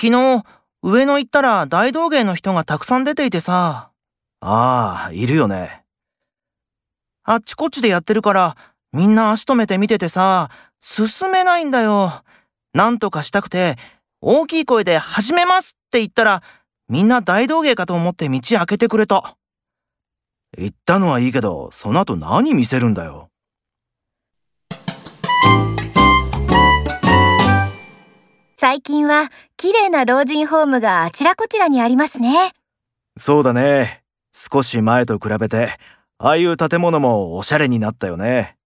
昨日、上野行ったら大道芸の人がたくさん出ていてさ。ああ、いるよね。あっちこっちでやってるから、みんな足止めて見ててさ、進めないんだよ。なんとかしたくて、大きい声で始めますって言ったら、みんな大道芸かと思って道開けてくれた。言ったのはいいけど、その後何見せるんだよ。最近は綺麗な老人ホームがあちらこちらにありますね。そうだね。少し前と比べて、ああいう建物もおしゃれになったよね。